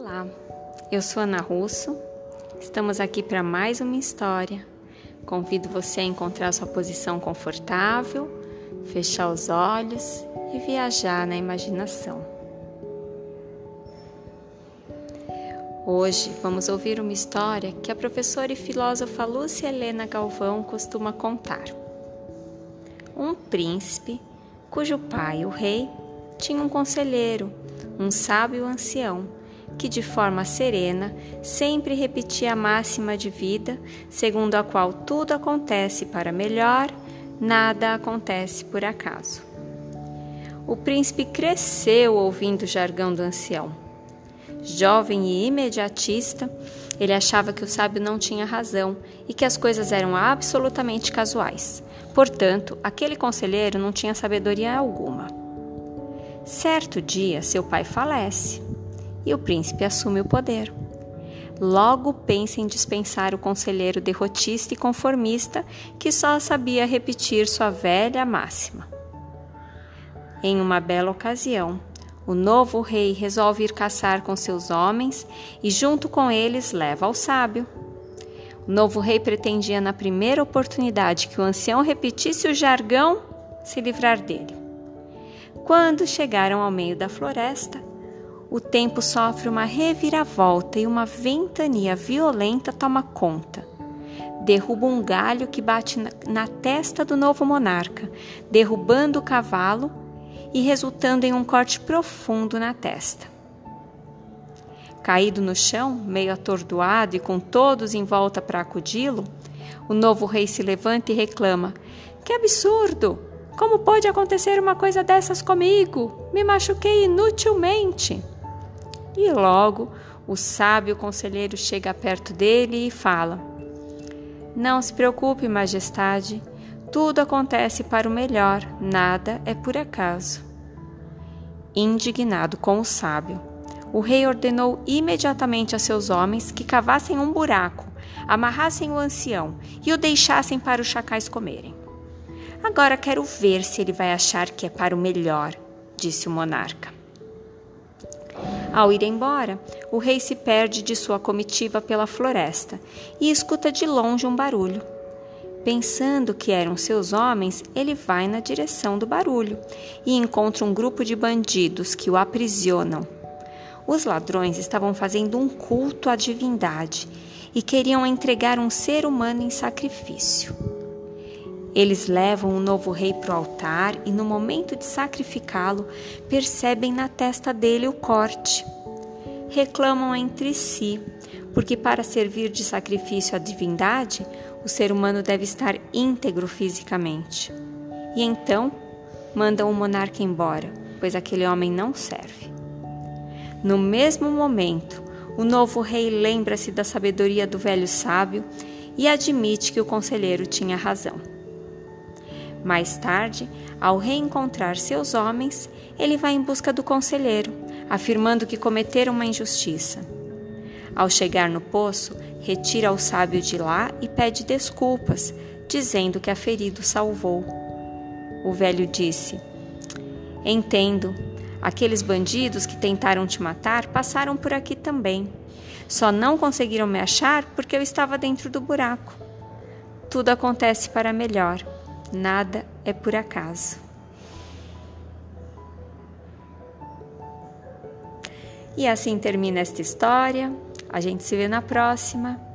Olá, eu sou Ana Russo. Estamos aqui para mais uma história. Convido você a encontrar sua posição confortável, fechar os olhos e viajar na imaginação. Hoje vamos ouvir uma história que a professora e filósofa Lúcia Helena Galvão costuma contar. Um príncipe, cujo pai, o rei, tinha um conselheiro, um sábio ancião que de forma serena sempre repetia a máxima de vida, segundo a qual tudo acontece para melhor, nada acontece por acaso. O príncipe cresceu ouvindo o jargão do ancião. Jovem e imediatista, ele achava que o sábio não tinha razão e que as coisas eram absolutamente casuais. Portanto, aquele conselheiro não tinha sabedoria alguma. Certo dia, seu pai falece e o príncipe assume o poder. Logo pensa em dispensar o conselheiro derrotista e conformista que só sabia repetir sua velha máxima. Em uma bela ocasião, o novo rei resolve ir caçar com seus homens e, junto com eles, leva ao sábio. O novo rei pretendia, na primeira oportunidade que o ancião repetisse o jargão, se livrar dele. Quando chegaram ao meio da floresta, o tempo sofre uma reviravolta e uma ventania violenta toma conta. Derruba um galho que bate na testa do novo monarca, derrubando o cavalo e resultando em um corte profundo na testa. Caído no chão, meio atordoado e com todos em volta para acudi-lo, o novo rei se levanta e reclama: Que absurdo! Como pode acontecer uma coisa dessas comigo? Me machuquei inutilmente. E logo o sábio conselheiro chega perto dele e fala: Não se preocupe, majestade, tudo acontece para o melhor, nada é por acaso. Indignado com o sábio, o rei ordenou imediatamente a seus homens que cavassem um buraco, amarrassem o ancião e o deixassem para os chacais comerem. Agora quero ver se ele vai achar que é para o melhor, disse o monarca. Ao ir embora, o rei se perde de sua comitiva pela floresta e escuta de longe um barulho. Pensando que eram seus homens, ele vai na direção do barulho e encontra um grupo de bandidos que o aprisionam. Os ladrões estavam fazendo um culto à divindade e queriam entregar um ser humano em sacrifício. Eles levam o novo rei para o altar e, no momento de sacrificá-lo, percebem na testa dele o corte. Reclamam entre si, porque para servir de sacrifício à divindade, o ser humano deve estar íntegro fisicamente. E então mandam o monarca embora, pois aquele homem não serve. No mesmo momento, o novo rei lembra-se da sabedoria do velho sábio e admite que o conselheiro tinha razão. Mais tarde, ao reencontrar seus homens, ele vai em busca do conselheiro, afirmando que cometeram uma injustiça. Ao chegar no poço, retira o sábio de lá e pede desculpas, dizendo que a ferido salvou. O velho disse: Entendo. Aqueles bandidos que tentaram te matar passaram por aqui também. Só não conseguiram me achar porque eu estava dentro do buraco. Tudo acontece para melhor. Nada é por acaso. E assim termina esta história. A gente se vê na próxima.